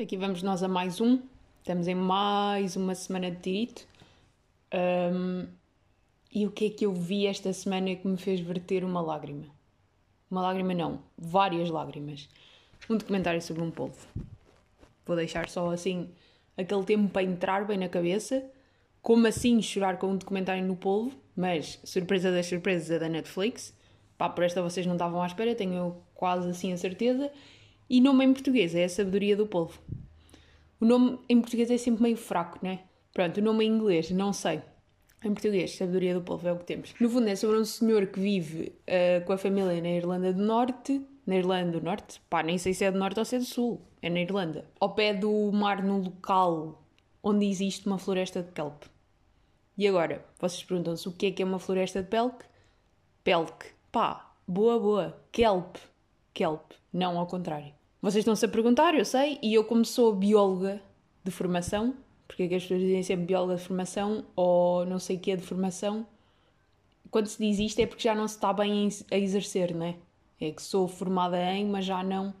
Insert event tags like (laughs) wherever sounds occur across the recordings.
Aqui vamos nós a mais um. Estamos em mais uma semana de tirito. Um, e o que é que eu vi esta semana que me fez verter uma lágrima? Uma lágrima não, várias lágrimas. Um documentário sobre um polvo. Vou deixar só assim aquele tempo para entrar bem na cabeça. Como assim chorar com um documentário no polvo? Mas, surpresa das surpresas, é da Netflix. Pá, por esta vocês não estavam à espera, tenho quase assim a certeza. E nome em português é a sabedoria do polvo. O nome em português é sempre meio fraco, não é? Pronto, o nome em inglês, não sei. Em português, sabedoria do polvo é o que temos. No fundo, é sobre um senhor que vive uh, com a família na Irlanda do Norte. Na Irlanda do Norte? Pá, nem sei se é do Norte ou se é do Sul. É na Irlanda. Ao pé do mar, no local onde existe uma floresta de kelp. E agora, vocês perguntam-se o que é que é uma floresta de pelk? Pelk. Pá, boa, boa. Kelp. Kelp. Não ao contrário. Vocês estão-se a perguntar, eu sei, e eu, como sou bióloga de formação, porque é que as pessoas dizem sempre bióloga de formação ou não sei o que é de formação, quando se diz isto é porque já não se está bem a exercer, não é? É que sou formada em, mas já não.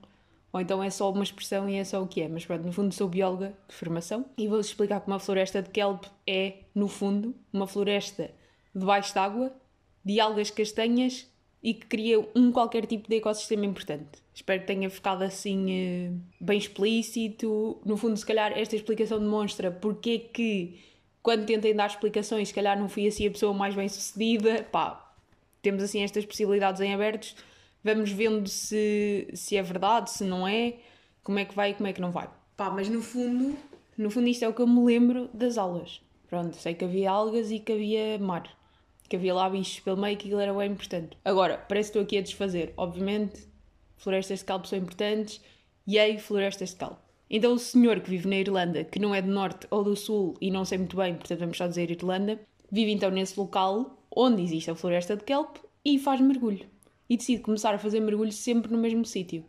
Ou então é só uma expressão e é só o que é. Mas pronto, no fundo sou bióloga de formação e vou-vos explicar que uma floresta de kelp é, no fundo, uma floresta debaixo d'água de algas castanhas e que cria um qualquer tipo de ecossistema importante. Espero que tenha ficado assim eh, bem explícito. No fundo, se calhar esta explicação demonstra porque é que quando tentem dar explicações, se calhar não fui assim a pessoa mais bem sucedida. Pá, temos assim estas possibilidades em abertos. Vamos vendo se, se é verdade, se não é, como é que vai e como é que não vai. Pá, mas no fundo, no fundo isto é o que eu me lembro das aulas. Pronto, sei que havia algas e que havia mar que havia lá bichos pelo meio que aquilo era bem importante. Agora, parece que estou aqui a desfazer. Obviamente, florestas de calpo são importantes e aí florestas de calpo. Então o senhor que vive na Irlanda, que não é do norte ou do sul e não sei muito bem, portanto vamos só dizer Irlanda, vive então nesse local onde existe a floresta de kelp e faz mergulho. E decide começar a fazer mergulho sempre no mesmo sítio.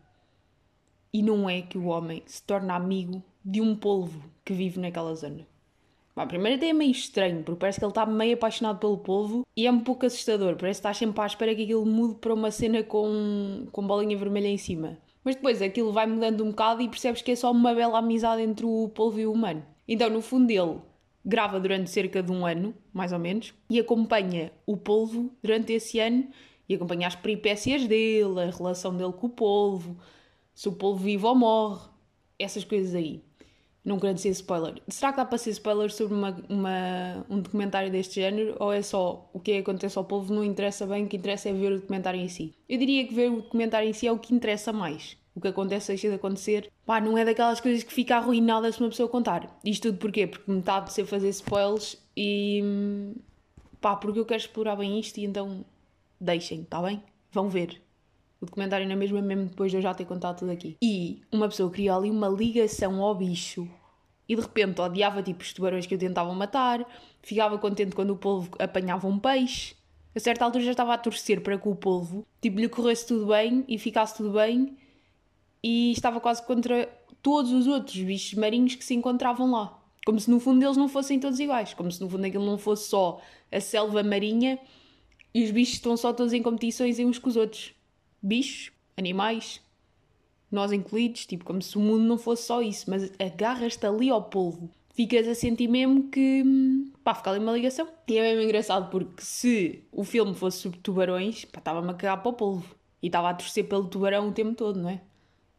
E não é que o homem se torna amigo de um polvo que vive naquela zona. Bom, primeiro até é meio estranho, porque parece que ele está meio apaixonado pelo polvo e é um pouco assustador. Parece que estás sempre à espera que aquilo mude para uma cena com, com bolinha vermelha em cima. Mas depois aquilo vai mudando um bocado e percebes que é só uma bela amizade entre o polvo e o humano. Então, no fundo, ele grava durante cerca de um ano, mais ou menos, e acompanha o polvo durante esse ano e acompanha as peripécias dele, a relação dele com o polvo, se o polvo vive ou morre, essas coisas aí. Não querendo ser spoiler. Será que dá para ser spoiler sobre uma, uma, um documentário deste género? Ou é só o que acontece ao povo não interessa bem, o que interessa é ver o documentário em si? Eu diria que ver o documentário em si é o que interessa mais. O que acontece deixa de acontecer. Pá, não é daquelas coisas que fica arruinada se uma pessoa contar. Isto tudo porquê? Porque metade de ser fazer spoilers e. pá, porque eu quero explorar bem isto e então. deixem, está bem? Vão ver o documentário na mesma, mesmo depois de eu já ter contado tudo aqui. E uma pessoa criou ali uma ligação ao bicho e de repente odiava tipo os tubarões que o tentavam matar, ficava contente quando o polvo apanhava um peixe. A certa altura já estava a torcer para que o polvo tipo, lhe corresse tudo bem e ficasse tudo bem e estava quase contra todos os outros bichos marinhos que se encontravam lá. Como se no fundo eles não fossem todos iguais, como se no fundo aquilo não fosse só a selva marinha e os bichos estão só todos em competições uns com os outros bichos, animais, nós incluídos, tipo, como se o mundo não fosse só isso, mas agarras-te ali ao polvo. Ficas a sentir mesmo que, pá, fica ali uma ligação. E é mesmo engraçado porque se o filme fosse sobre tubarões, pá, estava-me a cagar para o polvo. E estava a torcer pelo tubarão o tempo todo, não é?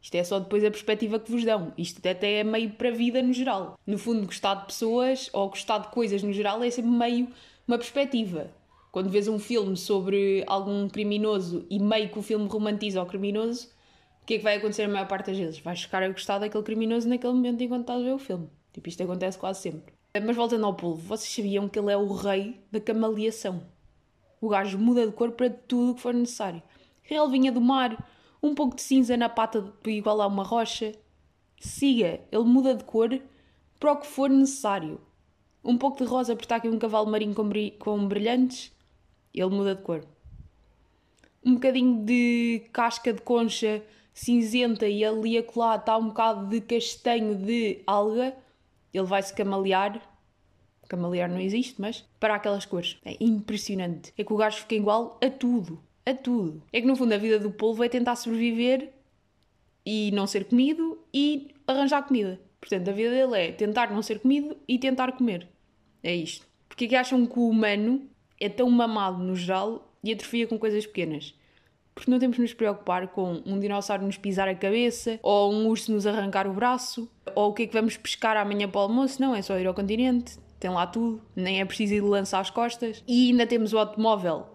Isto é só depois a perspectiva que vos dão. Isto até é meio para a vida no geral. No fundo, gostar de pessoas ou gostar de coisas no geral é sempre meio uma perspectiva. Quando vês um filme sobre algum criminoso e meio que o filme romantiza o criminoso, o que é que vai acontecer a maior parte das vezes? Vais ficar a gostar daquele criminoso naquele momento enquanto estás a ver o filme. Tipo, isto acontece quase sempre. Mas voltando ao polvo, vocês sabiam que ele é o rei da camaleação. O gajo muda de cor para tudo o que for necessário. Relvinha do mar, um pouco de cinza na pata igual a uma rocha. Siga, ele muda de cor para o que for necessário. Um pouco de rosa por estar aqui um cavalo marinho com brilhantes ele muda de cor. Um bocadinho de casca de concha cinzenta e ali acolá está um bocado de castanho de alga, ele vai se camalear. Camalear não existe, mas para aquelas cores. É impressionante. É que o gajo fica igual a tudo. A tudo. É que no fundo a vida do polvo é tentar sobreviver e não ser comido e arranjar comida. Portanto, a vida dele é tentar não ser comido e tentar comer. É isto. Porque é que acham que o humano é tão mamado no geral e atrofia com coisas pequenas? Porque não temos de nos preocupar com um dinossauro nos pisar a cabeça, ou um urso nos arrancar o braço, ou o que é que vamos pescar amanhã para o almoço. Não, é só ir ao continente, tem lá tudo, nem é preciso ir lançar as costas. E ainda temos o automóvel,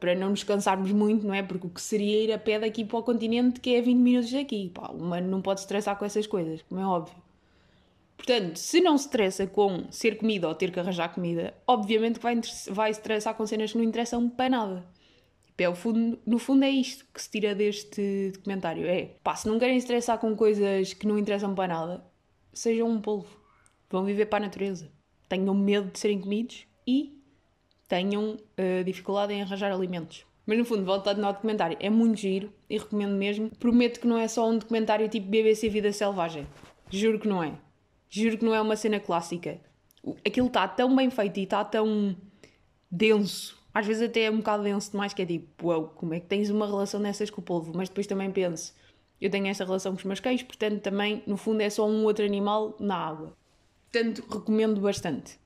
para não nos cansarmos muito, não é? Porque o que seria ir a pé daqui para o continente, que é 20 minutos daqui. Pá, o humano não pode estressar com essas coisas, como é óbvio. Portanto, se não se estressa com ser comida ou ter que arranjar comida, obviamente que vai, vai estressar com cenas que não interessam para nada. Tipo, é o fundo, no fundo é isto que se tira deste documentário. É, pá, se não querem estressar com coisas que não interessam para nada, sejam um polvo. Vão viver para a natureza. Tenham medo de serem comidos e tenham uh, dificuldade em arranjar alimentos. Mas no fundo, voltando ao documentário, é muito giro e recomendo mesmo. Prometo que não é só um documentário tipo BBC Vida Selvagem. Juro que não é. Juro que não é uma cena clássica. Aquilo está tão bem feito e está tão denso. Às vezes até é um bocado denso demais, que é tipo, uau, como é que tens uma relação dessas com o polvo? Mas depois também penso, eu tenho esta relação com os meus cães, portanto também, no fundo, é só um outro animal na água. Portanto, recomendo bastante.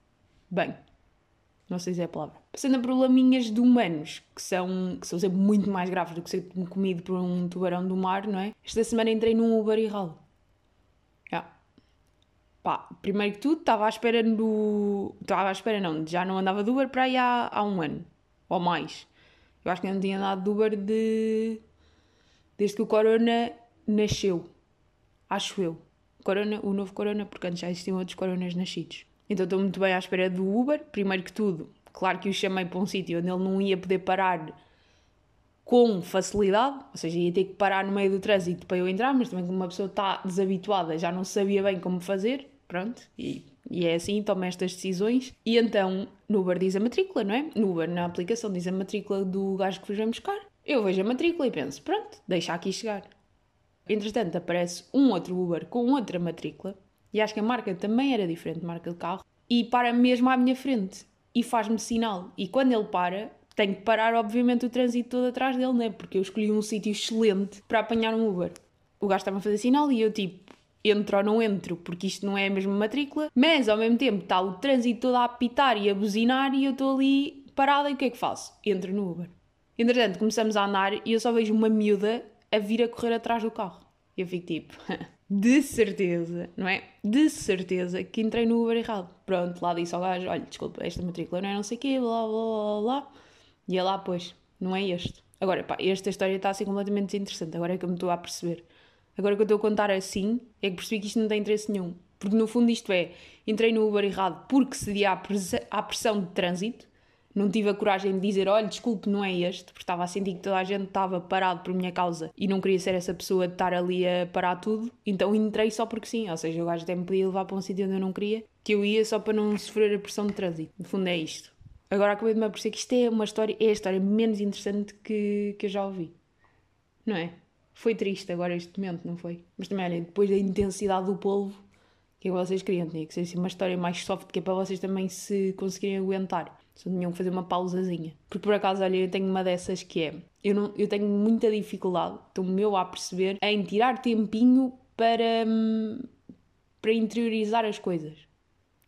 Bem, não sei se é a palavra. Passando a probleminhas de humanos, que são, que são sempre muito mais graves do que ser comido por um tubarão do mar, não é? Esta semana entrei num Uber errado. Pá, primeiro que tudo, estava à espera do. Estava à espera, não, já não andava de Uber para aí há, há um ano ou mais. Eu acho que não tinha andado de Uber de. desde que o Corona nasceu. Acho eu. Corona, o novo Corona, porque antes já existiam outros Coronas nascidos. Então estou muito bem à espera do Uber. Primeiro que tudo, claro que o chamei para um sítio onde ele não ia poder parar com facilidade, ou seja, ia ter que parar no meio do trânsito para eu entrar, mas também como uma pessoa está desabituada, já não sabia bem como fazer, pronto, e, e é assim, toma estas decisões. E então, no Uber diz a matrícula, não é? No Uber, na aplicação, diz a matrícula do gajo que vos vem buscar. Eu vejo a matrícula e penso, pronto, deixa aqui chegar. Entretanto, aparece um outro Uber com outra matrícula, e acho que a marca também era diferente, marca de carro, e para mesmo à minha frente, e faz-me sinal. E quando ele para, tenho que parar, obviamente, o trânsito todo atrás dele, né? Porque eu escolhi um sítio excelente para apanhar um Uber. O gajo estava a fazer sinal e eu, tipo, entro ou não entro, porque isto não é a mesma matrícula, mas ao mesmo tempo está o trânsito todo a apitar e a buzinar e eu estou ali parada e o que é que faço? Entro no Uber. Entretanto, começamos a andar e eu só vejo uma miúda a vir a correr atrás do carro. E eu fico tipo, (laughs) de certeza, não é? De certeza que entrei no Uber errado. Pronto, lá disse ao gajo: olha, desculpa, esta matrícula não é não sei o quê, blá blá blá blá. E é lá, pois, não é este. Agora, pá, esta história está a ser completamente desinteressante. Agora é que eu me estou a perceber. Agora que eu estou a contar assim, é que percebi que isto não tem interesse nenhum. Porque no fundo isto é, entrei no Uber errado porque cedi à, à pressão de trânsito, não tive a coragem de dizer, olha, desculpe, não é este, porque estava a sentir que toda a gente estava parado por minha causa e não queria ser essa pessoa de estar ali a parar tudo, então entrei só porque sim, ou seja, o gajo até me podia levar para um sítio onde eu não queria, que eu ia só para não sofrer a pressão de trânsito. No fundo é isto. Agora acabei de me aperceber que isto é uma história, é a história menos interessante que, que eu já ouvi. Não é? Foi triste agora este momento, não foi? Mas também, olha, depois da intensidade do polvo, que é que vocês queriam? Tinha que ser assim, uma história mais soft, que é para vocês também se conseguirem aguentar. Só tinham que fazer uma pausazinha. Porque por acaso, olha, eu tenho uma dessas que é. Eu, não, eu tenho muita dificuldade, estou-me eu a perceber, em tirar tempinho para, hum, para interiorizar as coisas.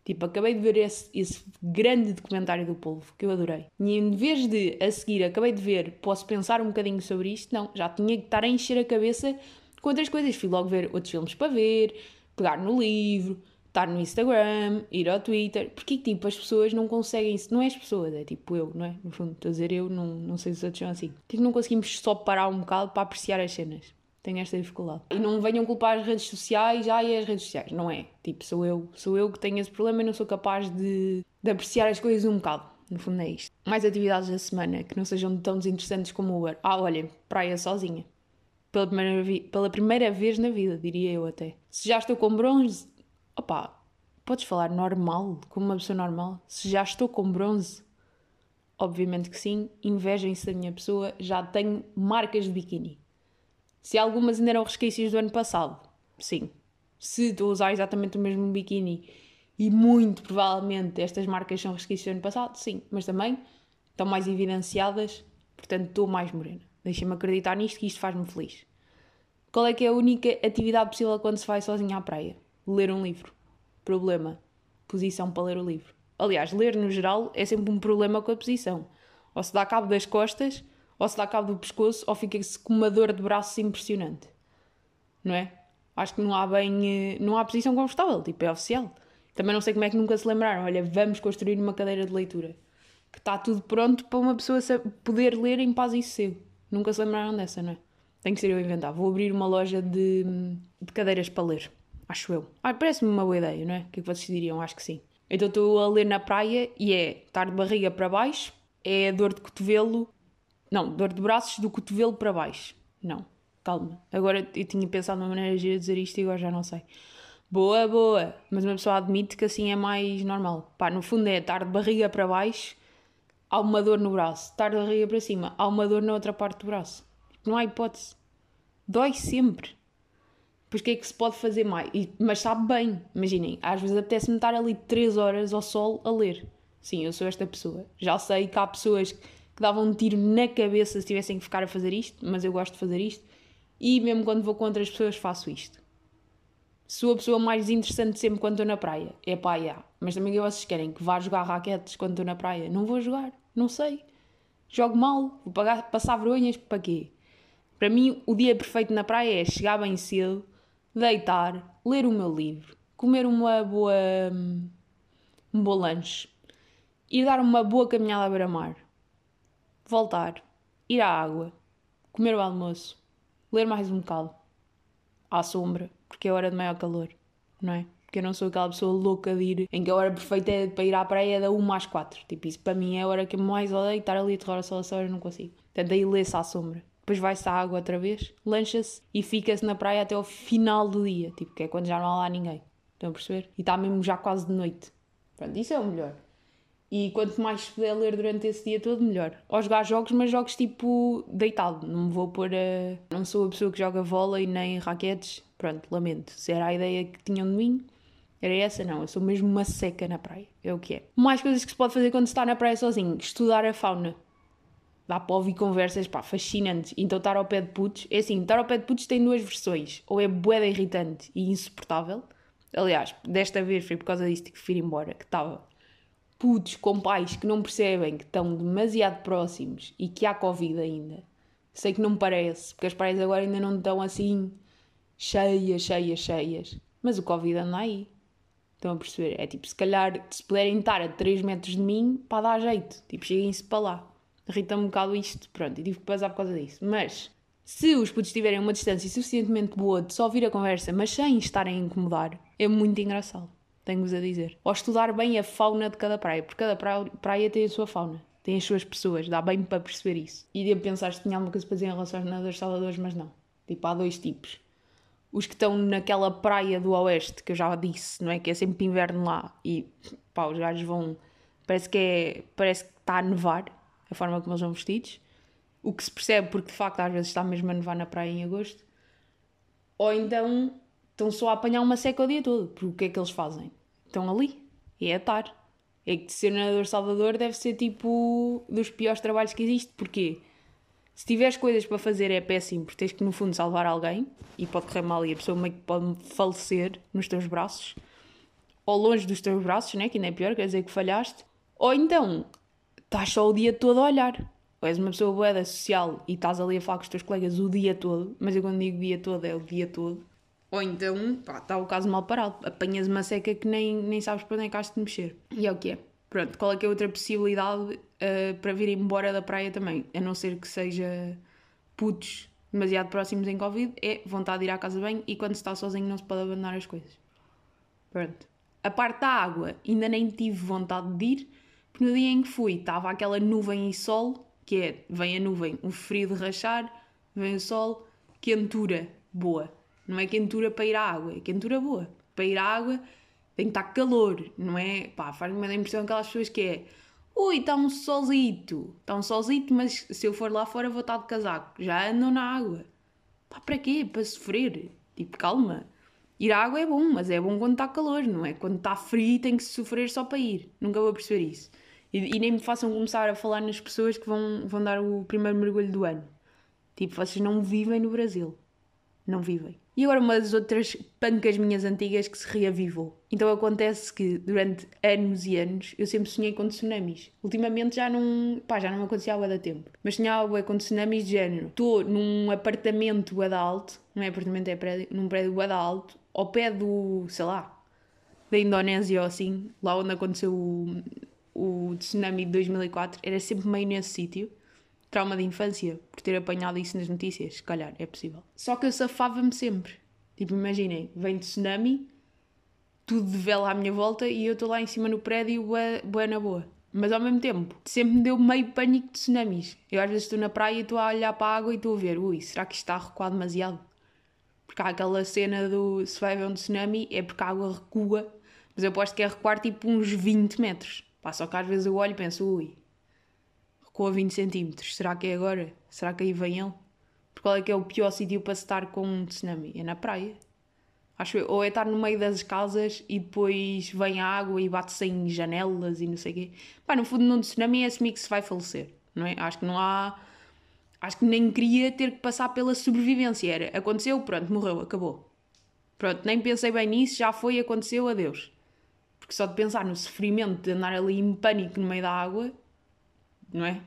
Tipo, acabei de ver esse, esse grande documentário do polvo, que eu adorei. E em vez de, a seguir, acabei de ver, posso pensar um bocadinho sobre isto, não, já tinha que estar a encher a cabeça com outras coisas. Fui logo ver outros filmes para ver, pegar no livro, estar no Instagram, ir ao Twitter. Porque, tipo, as pessoas não conseguem isso. Não é as pessoas, é tipo eu, não é? No fundo, estou a dizer eu, não, não sei se os outros são assim. Tipo, não conseguimos só parar um bocado para apreciar as cenas tenho esta dificuldade. E não venham culpar as redes sociais, ai, as redes sociais. Não é. Tipo, sou eu. Sou eu que tenho esse problema e não sou capaz de, de apreciar as coisas um bocado. No fundo é isto. Mais atividades da semana que não sejam tão desinteressantes como o Uber. Ah, olhem, praia sozinha. Pela primeira, pela primeira vez na vida, diria eu até. Se já estou com bronze, opá, podes falar normal, como uma pessoa normal. Se já estou com bronze, obviamente que sim. Invejem-se da minha pessoa, já tenho marcas de biquíni. Se algumas ainda eram resquícios do ano passado, sim. Se estou a usar exatamente o mesmo biquíni e muito provavelmente estas marcas são resquícios do ano passado, sim. Mas também estão mais evidenciadas, portanto estou mais morena. Deixem-me acreditar nisto que isto faz-me feliz. Qual é que é a única atividade possível quando se vai sozinho à praia? Ler um livro. Problema. Posição para ler o livro. Aliás, ler no geral é sempre um problema com a posição. Ou se dá cabo das costas, ou se dá cabo do pescoço, ou fica-se com uma dor de braços impressionante. Não é? Acho que não há bem. Eh, não há posição confortável, tipo, é oficial. Também não sei como é que nunca se lembraram. Olha, vamos construir uma cadeira de leitura. Que está tudo pronto para uma pessoa poder ler em paz e sossego. Nunca se lembraram dessa, não é? Tem que ser eu a inventar. Vou abrir uma loja de, de cadeiras para ler. Acho eu. Ah, parece-me uma boa ideia, não é? O que é que vocês diriam? Acho que sim. Então estou a ler na praia e é estar de barriga para baixo, é dor de cotovelo. Não, dor de braços do cotovelo para baixo. Não, calma. Agora eu tinha pensado numa maneira de dizer isto e agora já não sei. Boa, boa. Mas uma pessoa admite que assim é mais normal. Pá, no fundo é estar de barriga para baixo, há uma dor no braço. Estar de barriga para cima, há uma dor na outra parte do braço. Não há hipótese. Dói sempre. Pois o que é que se pode fazer mais? E, mas sabe bem, imaginem, às vezes apetece-me estar ali 3 horas ao sol a ler. Sim, eu sou esta pessoa. Já sei que há pessoas que davam um tiro na cabeça se tivessem que ficar a fazer isto, mas eu gosto de fazer isto. E mesmo quando vou com outras pessoas faço isto. Sou a pessoa mais interessante sempre quando estou na praia. É pá, yeah. Mas também que vocês querem que vá jogar raquetes quando estou na praia? Não vou jogar, não sei. Jogo mal, vou pagar, passar vergonhas para quê? Para mim, o dia perfeito na praia é chegar bem cedo, deitar, ler o meu livro, comer uma boa. um bom lanche, ir dar uma boa caminhada à beira-mar, voltar, ir à água, comer o almoço, ler mais um bocado, à sombra, porque é hora de maior calor, não é? Porque eu não sou aquela pessoa louca de ir em que a hora perfeita é para ir à praia é da 1 às 4. Tipo, isso para mim é a hora que eu mais odeio estar ali a terror a sol a horas não consigo. Portanto, aí lê-se à sombra depois vai-se à água outra vez, lancha-se e fica-se na praia até ao final do dia, tipo, que é quando já não há lá ninguém. Estão a perceber? E está mesmo já quase de noite. Pronto, isso é o melhor. E quanto mais puder ler durante esse dia todo, melhor. Ou jogar jogos, mas jogos tipo deitado. Não me vou pôr a. Não sou a pessoa que joga vôlei nem raquetes. Pronto, lamento. Se era a ideia que tinham de mim, era essa, não. Eu sou mesmo uma seca na praia. É o que é. Mais coisas que se pode fazer quando se está na praia sozinho: estudar a fauna dá para ouvir conversas pá, fascinantes. Então estar ao pé de putos, é assim, estar ao pé de putos tem duas versões, ou é boeda irritante e insuportável, aliás, desta vez foi por causa disso que fui embora, que estava putos com pais que não percebem que estão demasiado próximos e que há Covid ainda. Sei que não me parece, porque as praias agora ainda não estão assim cheias, cheias, cheias, mas o Covid anda aí. Estão a perceber? É tipo, se calhar, se puderem estar a 3 metros de mim, para dar jeito. Tipo, cheguem-se para lá irrita-me um bocado isto, pronto, e tive que passar por causa disso. Mas se os putos tiverem uma distância suficientemente boa de só ouvir a conversa, mas sem estarem a incomodar, é muito engraçado, tenho-vos a dizer. Ou estudar bem a fauna de cada praia, porque cada praia, praia tem a sua fauna, tem as suas pessoas, dá bem para perceber isso. E devo pensar se tinha alguma coisa para dizer em relação aos nadadores salvadores, mas não. Tipo, há dois tipos. Os que estão naquela praia do oeste, que eu já disse, não é? Que é sempre inverno lá e pá, os gajos vão. Parece que é. Parece que está a nevar a forma como eles vão vestidos, o que se percebe porque de facto às vezes está mesmo a nevar na praia em agosto, ou então estão só a apanhar uma seca o dia todo, porque o que é que eles fazem? Estão ali, é atar. É que ser nadador Salvador deve ser tipo dos piores trabalhos que existe, porque se tiveres coisas para fazer é péssimo, porque tens que no fundo salvar alguém e pode correr mal e a pessoa meio que pode falecer nos teus braços ou longe dos teus braços, né? que ainda é pior, quer dizer que falhaste. Ou então estás só o dia todo a olhar. Ou és uma pessoa boeda social e estás ali a falar com os teus colegas o dia todo, mas eu quando digo dia todo é o dia todo. Ou então, pá, está o caso mal parado. Apanhas uma seca que nem, nem sabes para onde é que has de mexer. E é o que é. Pronto, qual é que é outra possibilidade uh, para vir embora da praia também? A não ser que seja putos demasiado próximos em Covid, é vontade de ir à casa bem e quando se está sozinho não se pode abandonar as coisas. Pronto. A parte da água, ainda nem tive vontade de ir, porque no dia em que fui estava aquela nuvem e sol, que é, vem a nuvem, o frio de rachar, vem o sol, quentura boa. Não é quentura para ir à água, é quentura boa. Para ir à água tem que estar calor, não é? Pá, faz-me a impressão aquelas pessoas que é ui, está um solzito, está um solzito, mas se eu for lá fora vou estar de casaco. Já andam na água. Pá, para quê? Para sofrer. Tipo, calma. Ir à água é bom, mas é bom quando está calor, não é? Quando está frio tem que sofrer só para ir. Nunca vou perceber isso. E, e, nem me façam começar a falar nas pessoas que vão, vão dar o primeiro mergulho do ano. Tipo, vocês não vivem no Brasil. não vivem. E agora uma das outras pancas minhas antigas que se reavivou. Então acontece que durante anos e anos eu sempre sonhei com tsunamis. Ultimamente já não, pá, já não acontecia há da tempo. Mas sonhava com tsunamis de género. Estou num apartamento bué alto, não é apartamento, é prédio, num prédio bué alto, ao pé do, sei lá, da Indonésia ou assim, lá onde aconteceu o, o tsunami de 2004, era sempre meio nesse sítio trauma de infância por ter apanhado isso nas notícias, se calhar, é possível. Só que eu safava-me sempre. Tipo, imaginem, vem tsunami, tudo de vela à minha volta e eu estou lá em cima no prédio, boa, boa na boa. Mas ao mesmo tempo, sempre me deu meio pânico de tsunamis. Eu às vezes estou na praia e estou a olhar para a água e estou a ver, ui, será que isto está a recuar demasiado? Porque há aquela cena do se vai haver um tsunami é porque a água recua, mas eu aposto que é recuar tipo uns 20 metros. Pá, só que às vezes eu olho e penso, ui, com a 20 centímetros. Será que é agora? Será que aí vem ele? Porque qual é que é o pior sítio para estar com um tsunami? É na praia. Acho. Ou é estar no meio das casas e depois vem a água e bate-se em janelas e não sei o quê. Pá, no fundo, num tsunami é assumir que se vai falecer, não é? Acho que não há. Acho que nem queria ter que passar pela sobrevivência. Era, aconteceu, pronto, morreu, acabou. Pronto, nem pensei bem nisso, já foi, aconteceu, adeus. Porque só de pensar no sofrimento de andar ali em pânico no meio da água, não é?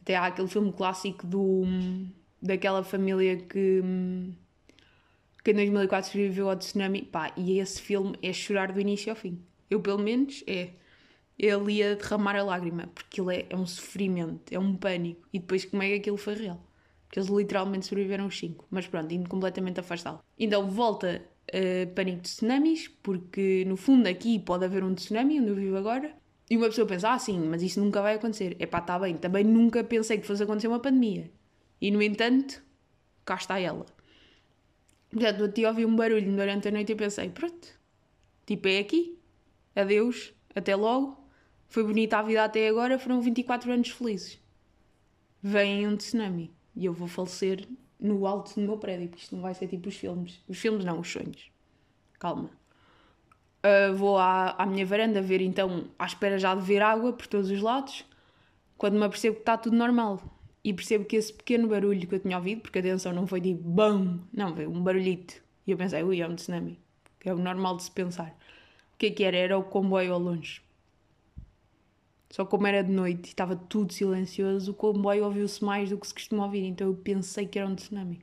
Até há aquele filme clássico do, daquela família que, que em 2004 sobreviveu ao tsunami. Pá, e esse filme é chorar do início ao fim. Eu, pelo menos, é. Ele ia derramar a lágrima, porque ele é, é um sofrimento, é um pânico. E depois, como é que aquilo foi real? Porque eles literalmente sobreviveram os cinco. Mas pronto, indo completamente afastado. Então, volta uh, pânico de tsunamis, porque no fundo aqui pode haver um tsunami onde eu vivo agora. E uma pessoa pensa, ah, sim, mas isso nunca vai acontecer. É pá, está bem. Também nunca pensei que fosse acontecer uma pandemia. E, no entanto, cá está ela. Portanto, eu te ouvi um barulho durante a noite e pensei, pronto, tipo, é aqui. Adeus, até logo. Foi bonita a vida até agora, foram 24 anos felizes. Vem um tsunami e eu vou falecer no alto do meu prédio, porque isto não vai ser tipo os filmes. Os filmes não, os sonhos. Calma. Uh, vou à, à minha varanda ver então, à espera já de ver água por todos os lados, quando me apercebo que está tudo normal. E percebo que esse pequeno barulho que eu tinha ouvido, porque a atenção não foi tipo BAM, não, foi um barulhito. E eu pensei, ui, é um tsunami. Que é o normal de se pensar. O que é que era? Era o comboio ao longe. Só como era de noite e estava tudo silencioso, o comboio ouviu-se mais do que se costuma ouvir, então eu pensei que era um tsunami.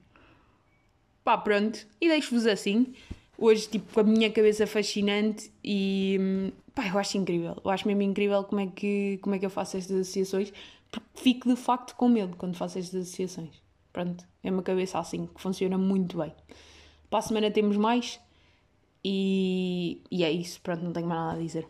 Pá, pronto. E deixo-vos assim hoje, tipo, com a minha cabeça fascinante e pá, eu acho incrível. Eu acho mesmo incrível como é que, como é que eu faço estas associações, porque fico de facto com medo quando faço estas associações. Pronto, é uma cabeça assim, que funciona muito bem. Para a semana temos mais e, e é isso, pronto, não tenho mais nada a dizer.